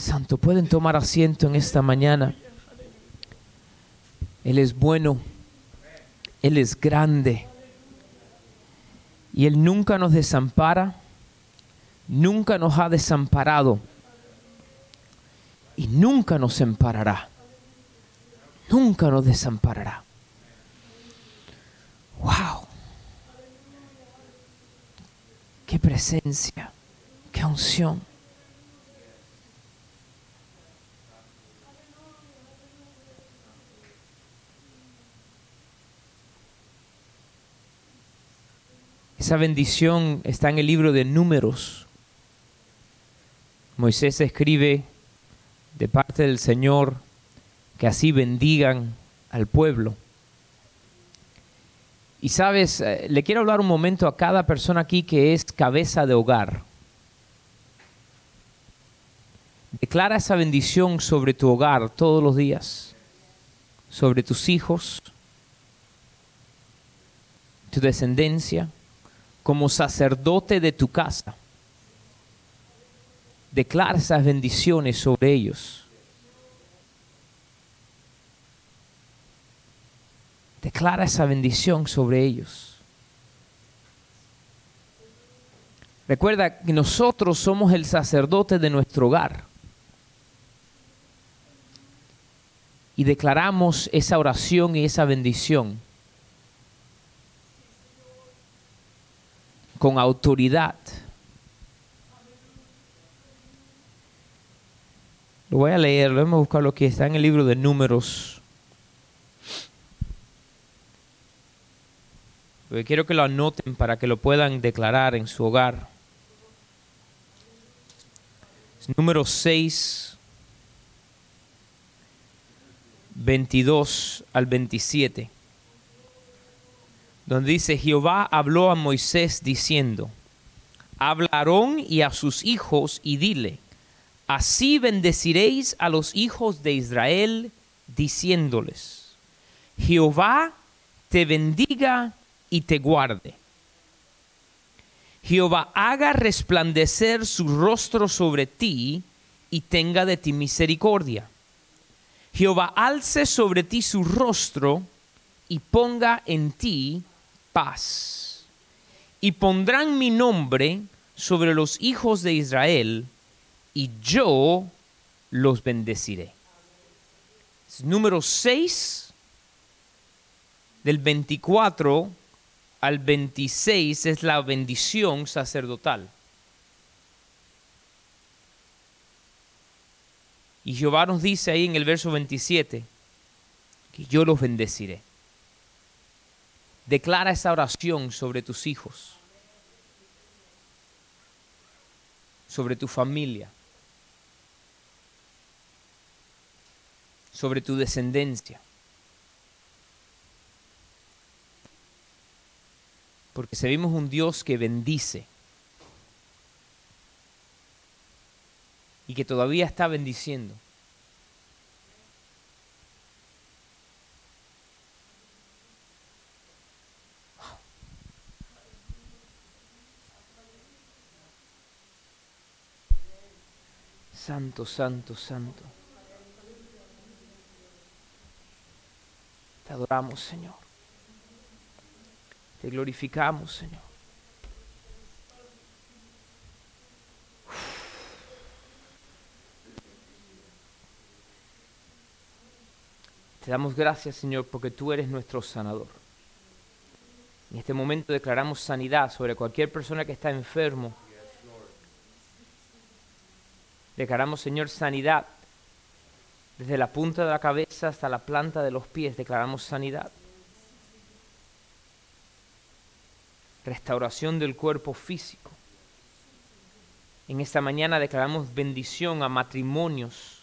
Santo, pueden tomar asiento en esta mañana. Él es bueno, Él es grande y Él nunca nos desampara, nunca nos ha desamparado y nunca nos amparará, nunca nos desamparará. ¡Wow! ¡Qué presencia! ¡Qué unción! Esa bendición está en el libro de números. Moisés escribe de parte del Señor que así bendigan al pueblo. Y sabes, eh, le quiero hablar un momento a cada persona aquí que es cabeza de hogar. Declara esa bendición sobre tu hogar todos los días, sobre tus hijos, tu descendencia como sacerdote de tu casa. Declara esas bendiciones sobre ellos. Declara esa bendición sobre ellos. Recuerda que nosotros somos el sacerdote de nuestro hogar. Y declaramos esa oración y esa bendición con autoridad. Lo voy a leer, vamos a buscar lo que está en el libro de números. Porque quiero que lo anoten para que lo puedan declarar en su hogar. número 6, 22 al 27 donde dice, Jehová habló a Moisés diciendo, habla a Aarón y a sus hijos y dile, así bendeciréis a los hijos de Israel, diciéndoles, Jehová te bendiga y te guarde. Jehová haga resplandecer su rostro sobre ti y tenga de ti misericordia. Jehová alce sobre ti su rostro y ponga en ti paz. Y pondrán mi nombre sobre los hijos de Israel, y yo los bendeciré. Número 6, del 24 al 26 es la bendición sacerdotal. Y Jehová nos dice ahí en el verso 27 que yo los bendeciré. Declara esa oración sobre tus hijos, sobre tu familia, sobre tu descendencia. Porque servimos un Dios que bendice y que todavía está bendiciendo. Santo, santo, santo. Te adoramos, Señor. Te glorificamos, Señor. Te damos gracias, Señor, porque tú eres nuestro sanador. En este momento declaramos sanidad sobre cualquier persona que está enfermo Declaramos, Señor, sanidad. Desde la punta de la cabeza hasta la planta de los pies declaramos sanidad. Restauración del cuerpo físico. En esta mañana declaramos bendición a matrimonios.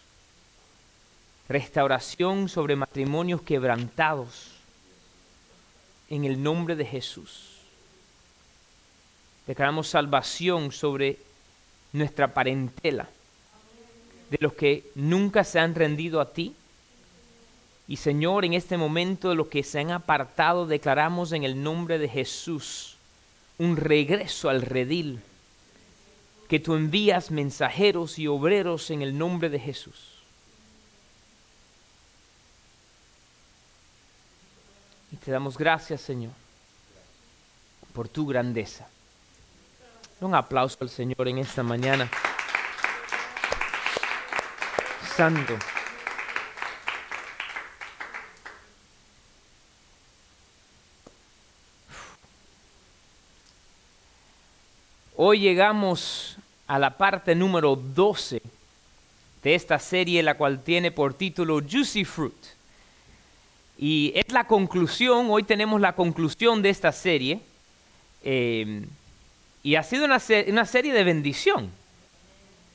Restauración sobre matrimonios quebrantados. En el nombre de Jesús. Declaramos salvación sobre nuestra parentela de los que nunca se han rendido a ti. Y Señor, en este momento de los que se han apartado, declaramos en el nombre de Jesús un regreso al redil. que tú envías mensajeros y obreros en el nombre de Jesús. Y te damos gracias, Señor, por tu grandeza. Un aplauso al Señor en esta mañana. Santo. Hoy llegamos a la parte número 12 de esta serie, la cual tiene por título Juicy Fruit. Y es la conclusión, hoy tenemos la conclusión de esta serie. Eh, y ha sido una, serie de bendición,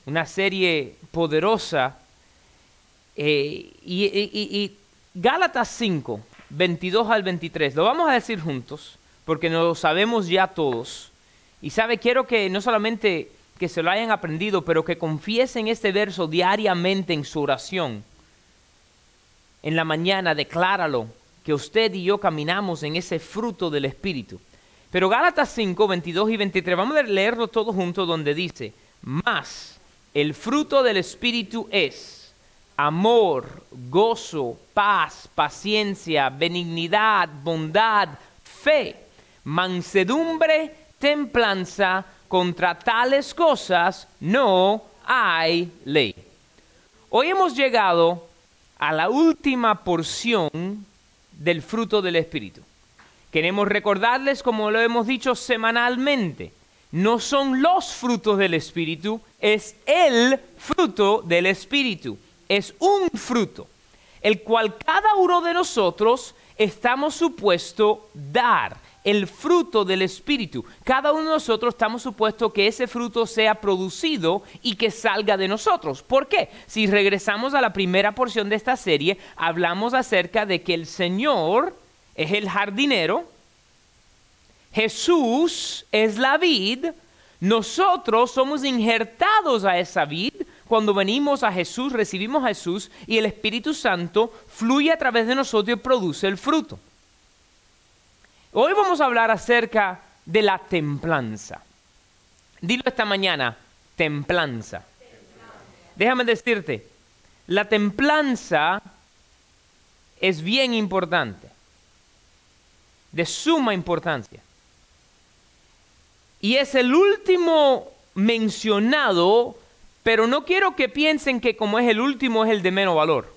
una serie poderosa. Eh, y, y Gálatas 5, 22 al 23, lo vamos a decir juntos, porque no lo sabemos ya todos. Y sabe, quiero que no solamente que se lo hayan aprendido, pero que confiesen este verso diariamente en su oración. En la mañana, decláralo, que usted y yo caminamos en ese fruto del Espíritu. Pero Gálatas 5, 22 y 23, vamos a leerlo todo junto donde dice, más el fruto del Espíritu es amor, gozo, paz, paciencia, benignidad, bondad, fe, mansedumbre, templanza, contra tales cosas no hay ley. Hoy hemos llegado a la última porción del fruto del Espíritu. Queremos recordarles, como lo hemos dicho semanalmente, no son los frutos del Espíritu, es el fruto del Espíritu. Es un fruto, el cual cada uno de nosotros estamos supuesto dar el fruto del Espíritu. Cada uno de nosotros estamos supuestos que ese fruto sea producido y que salga de nosotros. ¿Por qué? Si regresamos a la primera porción de esta serie, hablamos acerca de que el Señor es el jardinero, Jesús es la vid, nosotros somos injertados a esa vid, cuando venimos a Jesús, recibimos a Jesús y el Espíritu Santo fluye a través de nosotros y produce el fruto. Hoy vamos a hablar acerca de la templanza. Dilo esta mañana, templanza. Déjame decirte, la templanza es bien importante, de suma importancia. Y es el último mencionado, pero no quiero que piensen que como es el último es el de menos valor.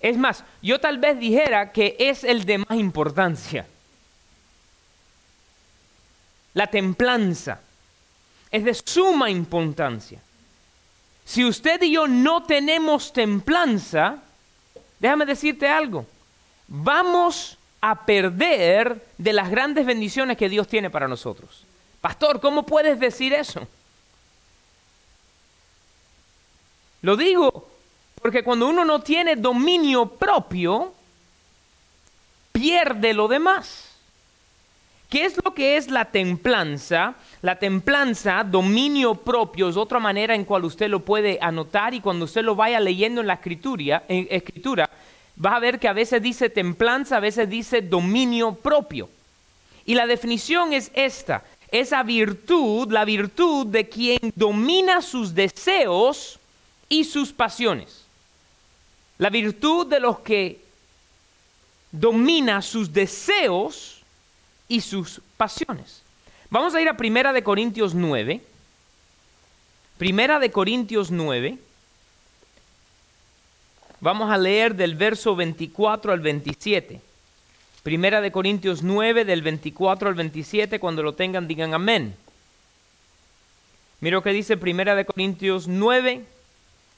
Es más, yo tal vez dijera que es el de más importancia. La templanza es de suma importancia. Si usted y yo no tenemos templanza, déjame decirte algo, vamos a perder de las grandes bendiciones que Dios tiene para nosotros. Pastor, ¿cómo puedes decir eso? Lo digo porque cuando uno no tiene dominio propio, pierde lo demás. ¿Qué es lo que es la templanza? La templanza, dominio propio, es otra manera en cual usted lo puede anotar y cuando usted lo vaya leyendo en la escritura, en escritura va a ver que a veces dice templanza, a veces dice dominio propio. Y la definición es esta, esa virtud, la virtud de quien domina sus deseos y sus pasiones. La virtud de los que domina sus deseos y sus pasiones. Vamos a ir a Primera de Corintios 9. Primera de Corintios 9. Vamos a leer del verso 24 al 27. Primera de Corintios 9 del 24 al 27, cuando lo tengan digan amén. Mira lo que dice Primera de Corintios 9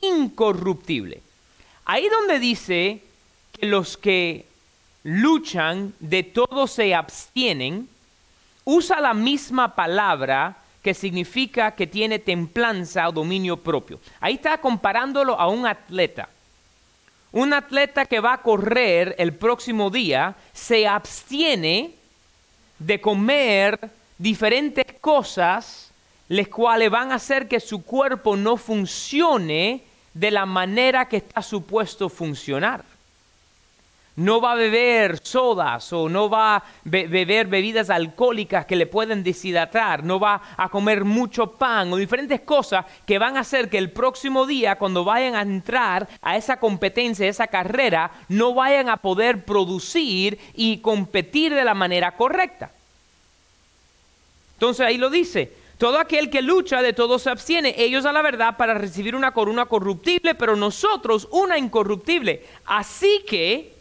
incorruptible. Ahí donde dice que los que luchan de todo se abstienen, usa la misma palabra que significa que tiene templanza o dominio propio. Ahí está comparándolo a un atleta. Un atleta que va a correr el próximo día se abstiene de comer diferentes cosas, las cuales van a hacer que su cuerpo no funcione de la manera que está supuesto funcionar no va a beber sodas o no va a beber bebidas alcohólicas que le pueden deshidratar, no va a comer mucho pan o diferentes cosas que van a hacer que el próximo día cuando vayan a entrar a esa competencia, a esa carrera, no vayan a poder producir y competir de la manera correcta. Entonces ahí lo dice, todo aquel que lucha de todo se abstiene, ellos a la verdad para recibir una corona corruptible, pero nosotros una incorruptible. Así que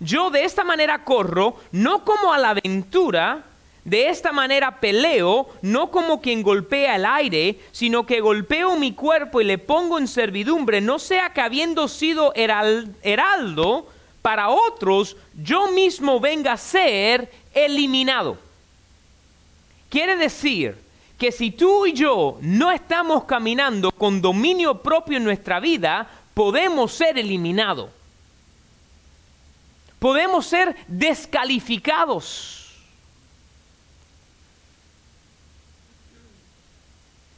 yo de esta manera corro, no como a la aventura, de esta manera peleo, no como quien golpea el aire, sino que golpeo mi cuerpo y le pongo en servidumbre, no sea que habiendo sido heraldo para otros, yo mismo venga a ser eliminado. Quiere decir que si tú y yo no estamos caminando con dominio propio en nuestra vida, podemos ser eliminados podemos ser descalificados.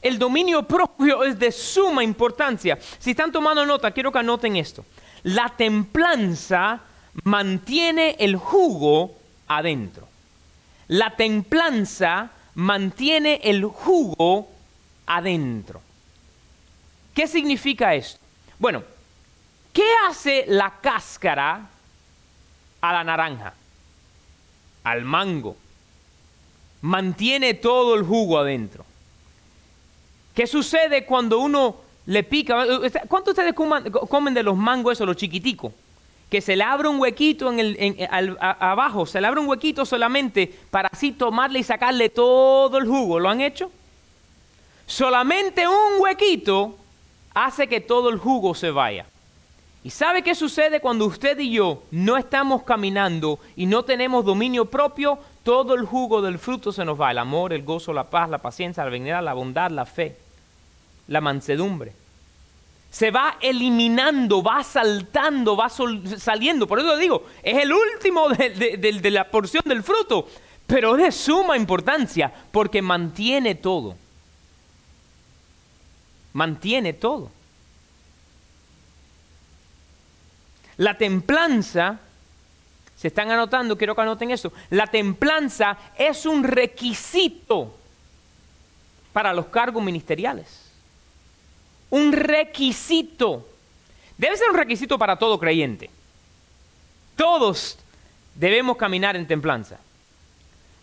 El dominio propio es de suma importancia. Si están tomando nota, quiero que anoten esto. La templanza mantiene el jugo adentro. La templanza mantiene el jugo adentro. ¿Qué significa esto? Bueno, ¿qué hace la cáscara a la naranja, al mango. Mantiene todo el jugo adentro. ¿Qué sucede cuando uno le pica? ¿Cuántos de ustedes comen de los mangos esos, los chiquiticos? Que se le abre un huequito en el, abajo, se le abre un huequito solamente para así tomarle y sacarle todo el jugo. ¿Lo han hecho? Solamente un huequito hace que todo el jugo se vaya. ¿Y sabe qué sucede cuando usted y yo no estamos caminando y no tenemos dominio propio? Todo el jugo del fruto se nos va, el amor, el gozo, la paz, la paciencia, la benignidad, la bondad, la fe, la mansedumbre. Se va eliminando, va saltando, va saliendo. Por eso digo, es el último de, de la porción del fruto, pero es de suma importancia porque mantiene todo. Mantiene todo. La templanza, se están anotando, quiero que anoten eso, la templanza es un requisito para los cargos ministeriales. Un requisito. Debe ser un requisito para todo creyente. Todos debemos caminar en templanza.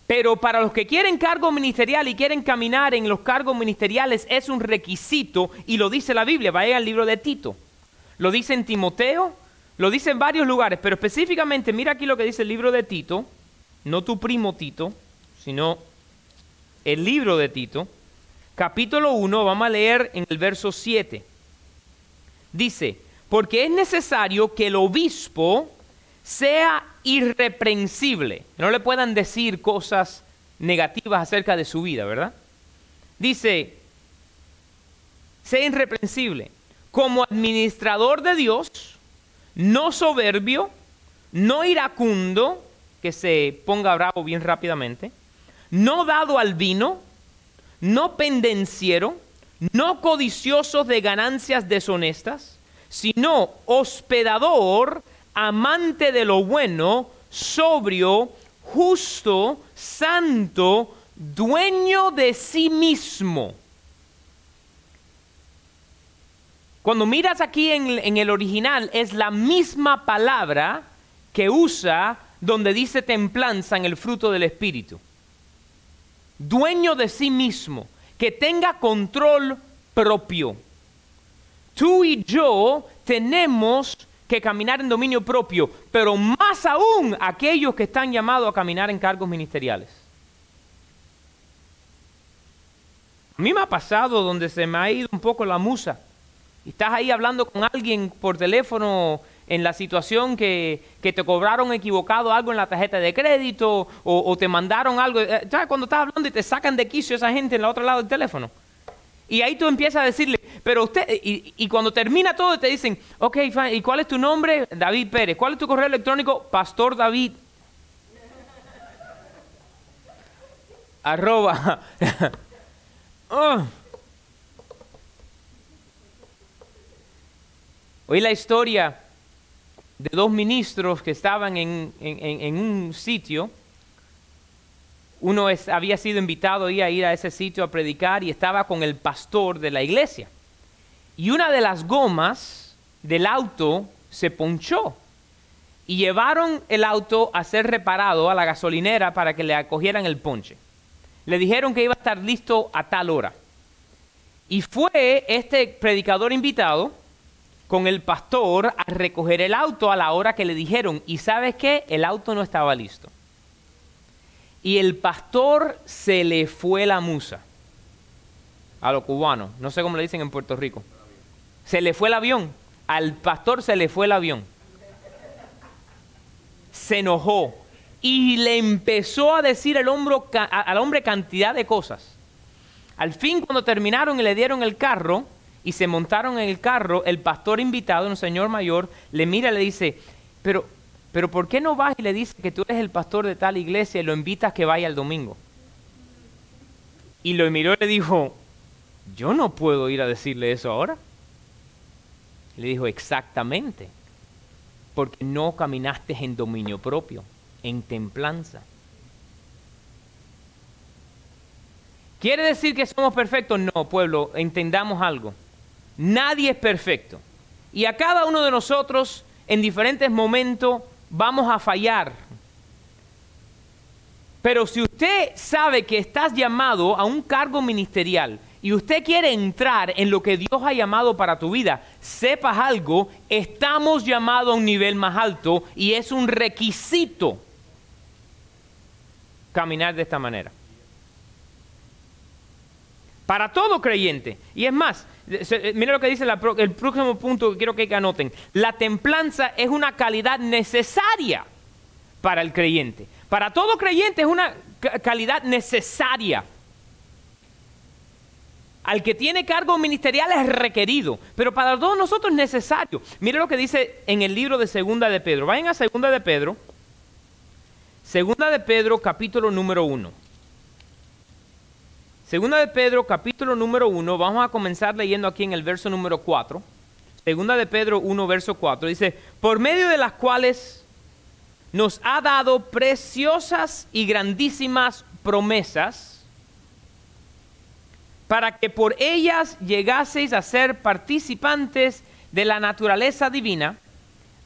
Pero para los que quieren cargo ministerial y quieren caminar en los cargos ministeriales es un requisito y lo dice la Biblia, vaya al libro de Tito. Lo dice en Timoteo, lo dice en varios lugares, pero específicamente mira aquí lo que dice el libro de Tito, no tu primo Tito, sino el libro de Tito, capítulo 1, vamos a leer en el verso 7. Dice, porque es necesario que el obispo sea irreprensible, no le puedan decir cosas negativas acerca de su vida, ¿verdad? Dice, sea irreprensible como administrador de Dios, no soberbio, no iracundo, que se ponga bravo bien rápidamente, no dado al vino, no pendenciero, no codicioso de ganancias deshonestas, sino hospedador, amante de lo bueno, sobrio, justo, santo, dueño de sí mismo Cuando miras aquí en, el original, es la misma palabra que usa donde dice templanza en el fruto del Espíritu. Dueño de sí mismo, que tenga control propio. Tú y yo tenemos que caminar en dominio propio, pero más aún aquellos que están llamados a caminar en cargos ministeriales. A mí me ha pasado donde se me ha ido un poco la musa Estás ahí hablando con alguien por teléfono en la situación que, te cobraron equivocado algo en la tarjeta de crédito o, te mandaron algo. Eh, ¿Sabes? Cuando estás hablando y te sacan de quicio esa gente en el otro lado del teléfono. Y ahí tú empiezas a decirle, pero usted, y, cuando termina todo te dicen, ok, ¿y cuál es tu nombre? David Pérez. ¿Cuál es tu correo electrónico? Pastor David. Arroba. oh. Oí la historia de dos ministros que estaban en, un sitio. Uno había sido invitado a ir a ese sitio a predicar y estaba con el pastor de la iglesia. Y una de las gomas del auto se ponchó y llevaron el auto a ser reparado a la gasolinera para que le acogieran el ponche. Le dijeron que iba a estar listo a tal hora. Y fue este predicador invitado con el pastor a recoger el auto a la hora que le dijeron. Y sabes qué? El auto no estaba listo. Y el pastor se le fue la musa. A los cubanos. No sé cómo le dicen en Puerto Rico. Se le fue el avión. Al pastor se le fue el avión. Se enojó. Y le empezó a decir al hombre, al hombre cantidad de cosas. Al fin, cuando terminaron y le dieron el carro, y se montaron en el carro, el pastor invitado, un señor mayor, le mira y le dice, pero, pero ¿por qué no vas y le dices que tú eres el pastor de tal iglesia y lo invitas que vaya el domingo? Y lo miró y le dijo, yo no puedo ir a decirle eso ahora. le dijo, exactamente, porque no caminaste en dominio propio, en templanza. ¿Quiere decir que somos perfectos? No, pueblo, entendamos algo. Nadie es perfecto. Y a cada uno de nosotros, en diferentes momentos, vamos a fallar. Pero si usted sabe que estás llamado a un cargo ministerial y usted quiere entrar en lo que Dios ha llamado para tu vida, sepas algo, estamos llamados a un nivel más alto y es un requisito caminar de esta manera. Para todo creyente. Y es más, mira lo que dice el próximo punto que quiero que anoten. La templanza es una calidad necesaria para el creyente. Para todo creyente es una calidad necesaria. Al que tiene cargo ministerial es requerido, pero para todos nosotros es necesario. Mire lo que dice en el libro de Segunda de Pedro. Vayan a Segunda de Pedro. Segunda de Pedro, capítulo número 1. Segunda de Pedro, capítulo número 1, vamos a comenzar leyendo aquí en el verso número 4. Segunda de Pedro 1, verso 4, dice, por medio de las cuales nos ha dado preciosas y grandísimas promesas, para que por ellas llegaseis a ser participantes de la naturaleza divina,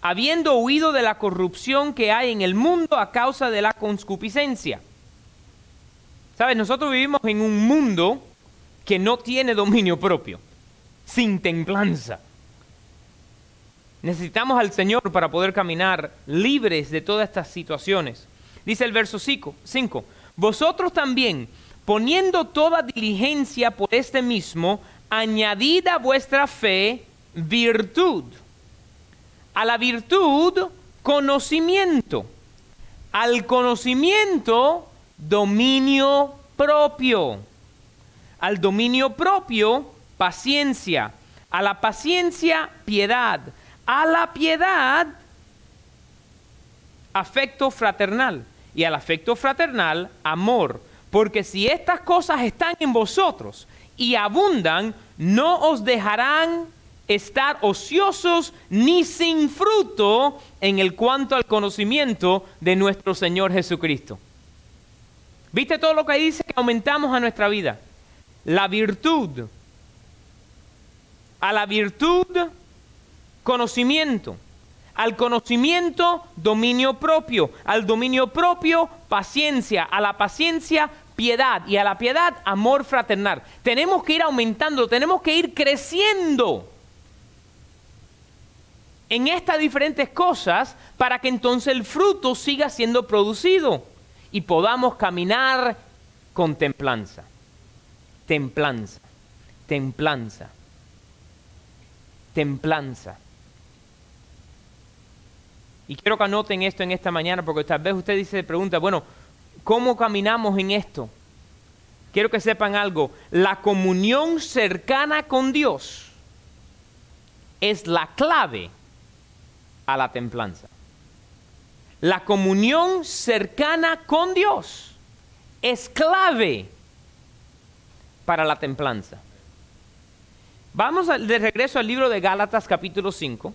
habiendo huido de la corrupción que hay en el mundo a causa de la concupiscencia ¿Sabes? Nosotros vivimos en un mundo que no tiene dominio propio, sin templanza. Necesitamos al Señor para poder caminar libres de todas estas situaciones. Dice el verso 5, vosotros también, poniendo toda diligencia por este mismo, añadid a vuestra fe virtud. A la virtud, conocimiento. Al conocimiento, dominio propio. Al dominio propio, paciencia. A la paciencia, piedad. A la piedad, afecto fraternal. Y al afecto fraternal, amor. Porque si estas cosas están en vosotros y abundan, no os dejarán estar ociosos ni sin fruto en el cuanto al conocimiento de nuestro Señor Jesucristo. ¿Viste todo lo que dice que aumentamos a nuestra vida? La virtud. A la virtud, conocimiento. Al conocimiento, dominio propio. Al dominio propio, paciencia. A la paciencia, piedad. Y a la piedad, amor fraternal. Tenemos que ir aumentando, tenemos que ir creciendo en estas diferentes cosas para que entonces el fruto siga siendo producido y podamos caminar con templanza. Templanza, templanza. templanza. Y quiero que anoten esto en esta mañana porque tal vez usted dice, pregunta, bueno, ¿cómo caminamos en esto? Quiero que sepan algo, la comunión cercana con Dios es la clave a la templanza. La comunión cercana con Dios es clave para la templanza. Vamos de regreso al libro de Gálatas capítulo 5.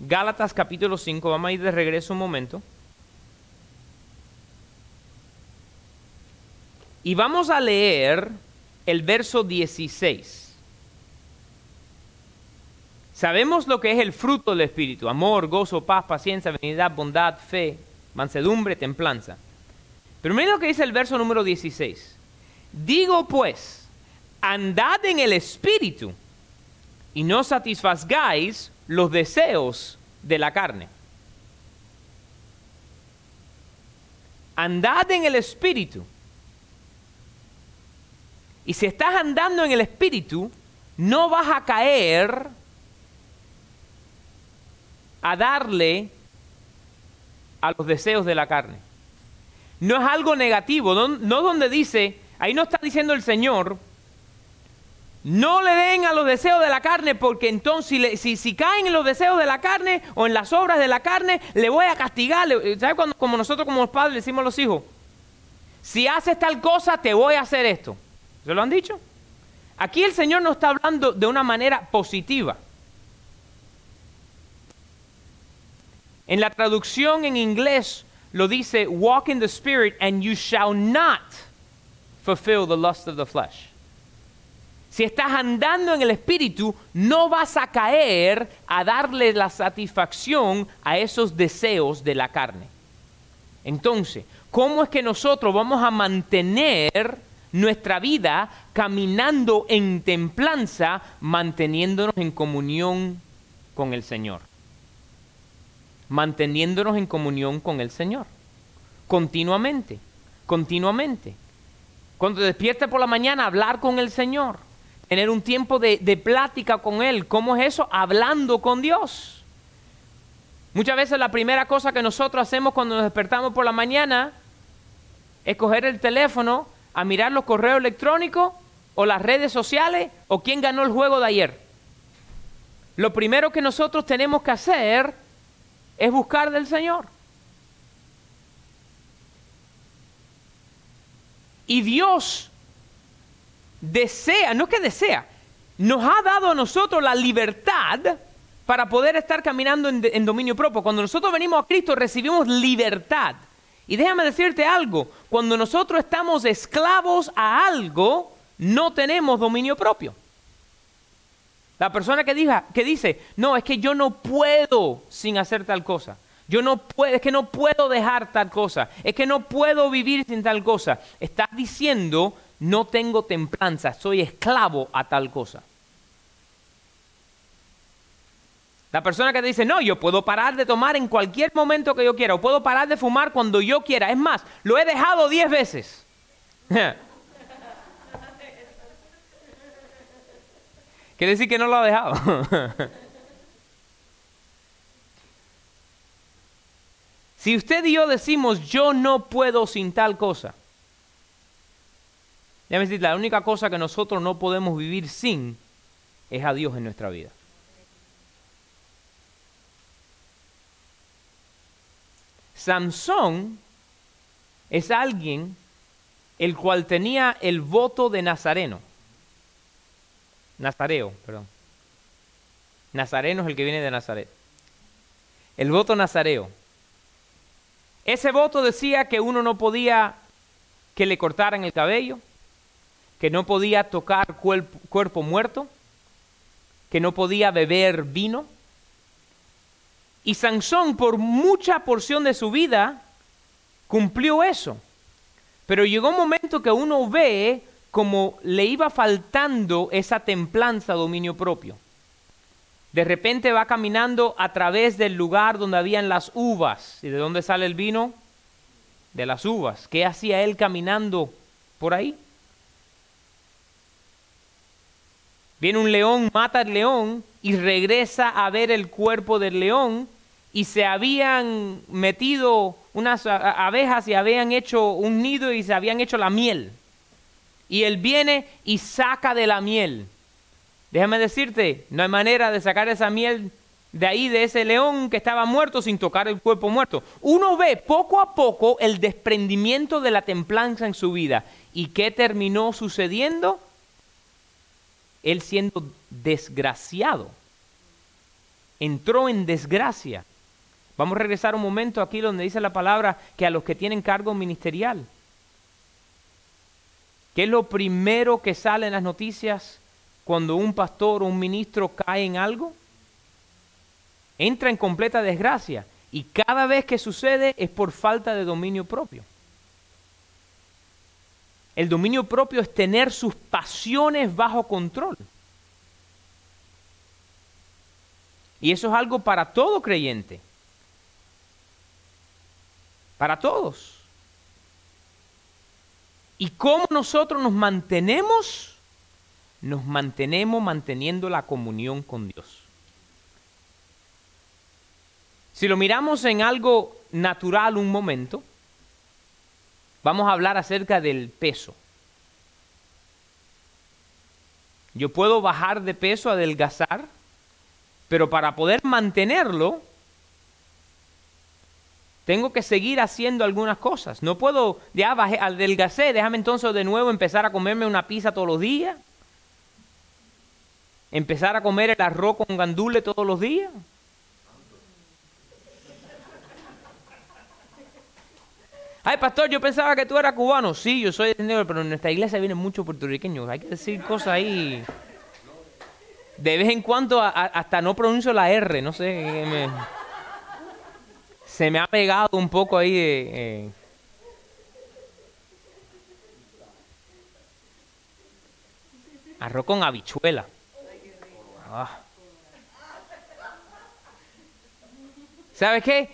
Gálatas capítulo 5, vamos a ir de regreso un momento. Y vamos a leer el verso 16. Sabemos lo que es el fruto del Espíritu, amor, gozo, paz, paciencia, benignidad, bondad, fe, mansedumbre, templanza. Pero miren lo que dice el verso número 16. Digo pues, andad en el Espíritu y no satisfagáis los deseos de la carne. Andad en el Espíritu. Y si estás andando en el Espíritu, no vas a caer a darle a los deseos de la carne. No es algo negativo, no, no donde dice, ahí no está diciendo el Señor, no le den a los deseos de la carne, porque entonces si, si, caen en los deseos de la carne o en las obras de la carne, le voy a castigar. ¿Sabes cuando como nosotros como padres decimos a los hijos? Si haces tal cosa, te voy a hacer esto. ¿Se lo han dicho? Aquí el Señor no está hablando de una manera positiva. En la traducción en inglés lo dice, walk in the spirit and you shall not fulfill the lust of the flesh. Si estás andando en el Espíritu, no vas a caer a darle la satisfacción a esos deseos de la carne. Entonces, ¿cómo es que nosotros vamos a mantener nuestra vida caminando en templanza, manteniéndonos en comunión con el Señor? Manteniéndonos en comunión con el Señor. Continuamente, continuamente. Cuando despierta por la mañana, hablar con el Señor tener un tiempo de, plática con Él. ¿Cómo es eso? Hablando con Dios. Muchas veces la primera cosa que nosotros hacemos cuando nos despertamos por la mañana es coger el teléfono a mirar los correos electrónicos o las redes sociales o quién ganó el juego de ayer. Lo primero que nosotros tenemos que hacer es buscar del Señor. Y Dios desea, no que desea, nos ha dado a nosotros la libertad para poder estar caminando en, dominio propio. Cuando nosotros venimos a Cristo recibimos libertad. Y déjame decirte algo, cuando nosotros estamos esclavos a algo, no tenemos dominio propio. La persona que, diga, que dice, no, es que yo no puedo sin hacer tal cosa. Yo no puedo, es que no puedo dejar tal cosa. Es que no puedo vivir sin tal cosa. Estás diciendo no tengo templanza, soy esclavo a tal cosa. La persona que te dice, no, yo puedo parar de tomar en cualquier momento que yo quiera, o puedo parar de fumar cuando yo quiera. Es más, lo he dejado diez veces. Quiere decir que no lo ha dejado. si usted y yo decimos, yo no puedo sin tal cosa, Déjame decir, la única cosa que nosotros no podemos vivir sin es a Dios en nuestra vida. Samson es alguien el cual tenía el voto de Nazareno. Nazareo, perdón. Nazareno es el que viene de Nazaret. El voto nazareo. Ese voto decía que uno no podía que le cortaran el cabello, que no podía tocar cuerpo, muerto, que no podía beber vino. Y Sansón por mucha porción de su vida cumplió eso. Pero llegó un momento que uno ve como le iba faltando esa templanza, dominio propio. De repente va caminando a través del lugar donde habían las uvas. ¿Y de dónde sale el vino? De las uvas. ¿Qué hacía él caminando por ahí? Viene un león, mata al león y regresa a ver el cuerpo del león y se habían metido unas abejas y habían hecho un nido y se habían hecho la miel. Y él viene y saca de la miel. Déjame decirte, no hay manera de sacar esa miel de ahí, de ese león que estaba muerto sin tocar el cuerpo muerto. Uno ve poco a poco el desprendimiento de la templanza en su vida. ¿Y qué terminó sucediendo? Él siendo desgraciado. Entró en desgracia. Vamos a regresar un momento aquí donde dice la palabra que a los que tienen cargo ministerial. ¿Qué es lo primero que sale en las noticias cuando un pastor o un ministro cae en algo? Entra en completa desgracia y cada vez que sucede es por falta de dominio propio. El dominio propio es tener sus pasiones bajo control. Y eso es algo para todo creyente para todos. ¿Y cómo nosotros nos mantenemos? Nos mantenemos manteniendo la comunión con Dios. Si lo miramos en algo natural un momento, vamos a hablar acerca del peso. Yo puedo bajar de peso, adelgazar, pero para poder mantenerlo, tengo que seguir haciendo algunas cosas. No puedo, ya bajé, adelgacé, déjame entonces de nuevo empezar a comerme una pizza todos los días. Empezar a comer el arroz con gandule todos los días. Ay, pastor, yo pensaba que tú eras cubano. Sí, yo soy de pero en nuestra iglesia vienen muchos puertorriqueños. Hay que decir cosas ahí. De vez en cuando hasta no pronuncio la R, no sé. Me se me ha pegado un poco ahí de... arroz con habichuela. Ah. ¿Sabes qué?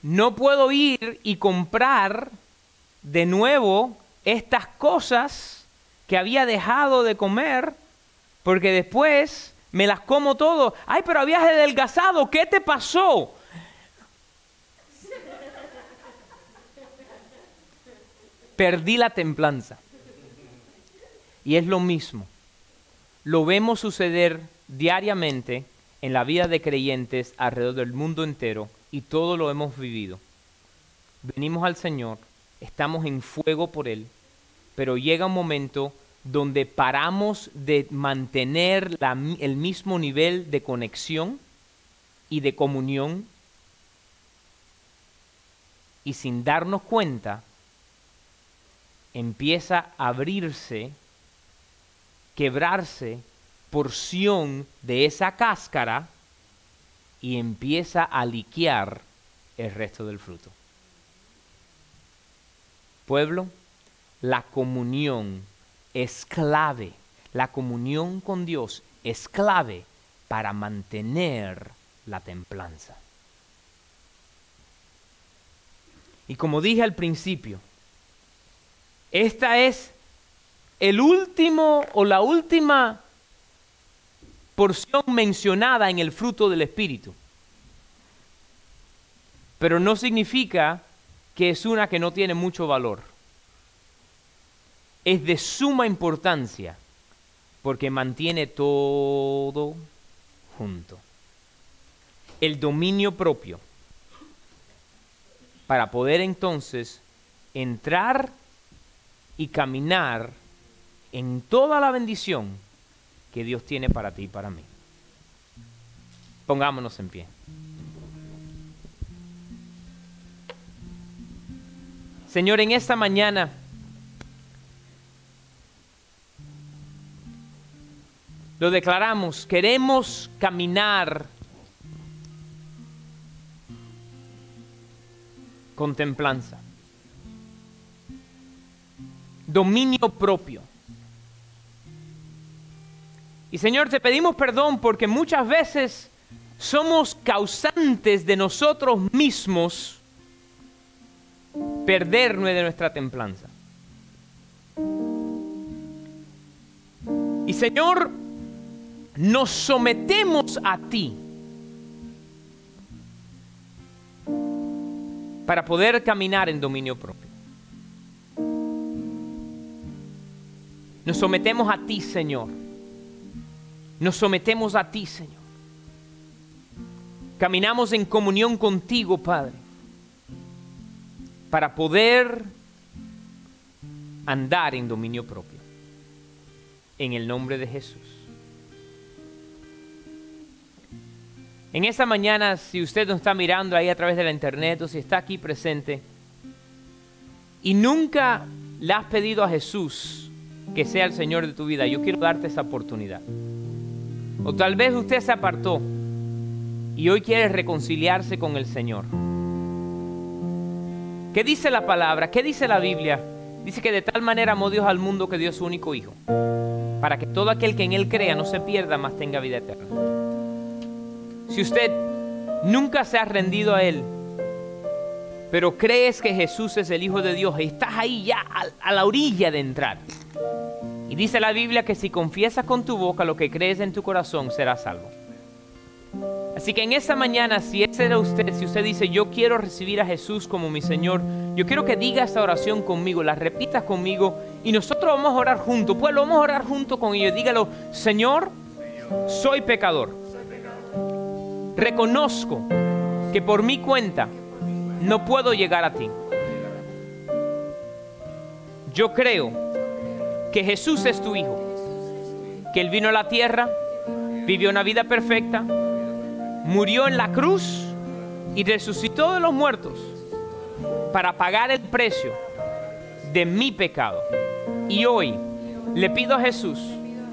No puedo ir y comprar de nuevo estas cosas que había dejado de comer porque después me las como todo. Ay, pero habías adelgazado, ¿qué te pasó? Perdí la templanza. Y es lo mismo. Lo vemos suceder diariamente en la vida de creyentes alrededor del mundo entero y todo lo hemos vivido. Venimos al Señor, estamos en fuego por Él, pero llega un momento donde paramos de mantener el mismo nivel de conexión y de comunión y sin darnos cuenta empieza a abrirse, quebrarse porción de esa cáscara y empieza a liquear el resto del fruto. Pueblo, la comunión es clave, la comunión con Dios es clave para mantener la templanza. Y como dije al principio, esta es el último o la última porción mencionada en el fruto del Espíritu. Pero no significa que es una que no tiene mucho valor. Es de suma importancia porque mantiene todo junto. El dominio propio para poder entonces entrar y caminar en toda la bendición que Dios tiene para ti y para mí. Pongámonos en pie. Señor, en esta mañana lo declaramos, queremos caminar con templanza dominio propio. Y Señor, te pedimos perdón porque muchas veces somos causantes de nosotros mismos perdernos de nuestra templanza. Y Señor, nos sometemos a ti para poder caminar en dominio propio. Nos sometemos a ti, Señor. Nos sometemos a ti, Señor. Caminamos en comunión contigo, Padre, para poder andar en dominio propio. En el nombre de Jesús. En esta mañana, si usted nos está mirando ahí a través de la internet o si está aquí presente y nunca le has pedido a Jesús que sea el Señor de tu vida, yo quiero darte esa oportunidad. O tal vez usted se apartó y hoy quiere reconciliarse con el Señor. ¿Qué dice la palabra? ¿Qué dice la Biblia? Dice que de tal manera amó Dios al mundo que dio su único Hijo, para que todo aquel que en Él crea no se pierda, mas tenga vida eterna. Si usted nunca se ha rendido a Él, pero crees que Jesús es el Hijo de Dios y estás ahí ya a, la orilla de entrar. Y dice la Biblia que si confiesas con tu boca lo que crees en tu corazón, serás salvo. Así que en esta mañana, si ese era usted, si usted dice, yo quiero recibir a Jesús como mi Señor, yo quiero que diga esta oración conmigo, la repitas conmigo y nosotros vamos a orar juntos. Pues vamos a orar juntos con ellos. Dígalo, Señor, soy pecador reconozco que por mi cuenta no puedo llegar a ti. Yo creo que Jesús es tu Hijo, que Él vino a la tierra, vivió una vida perfecta, murió en la cruz y resucitó de los muertos para pagar el precio de mi pecado. Y hoy le pido a Jesús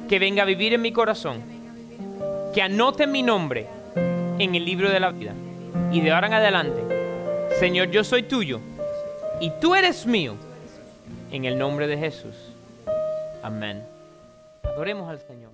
que venga a vivir en mi corazón, que anote mi nombre en el libro de la vida. Y de ahora en adelante, Señor, yo soy tuyo y tú eres mío. En el nombre de Jesús. Amén. Adoremos al Señor.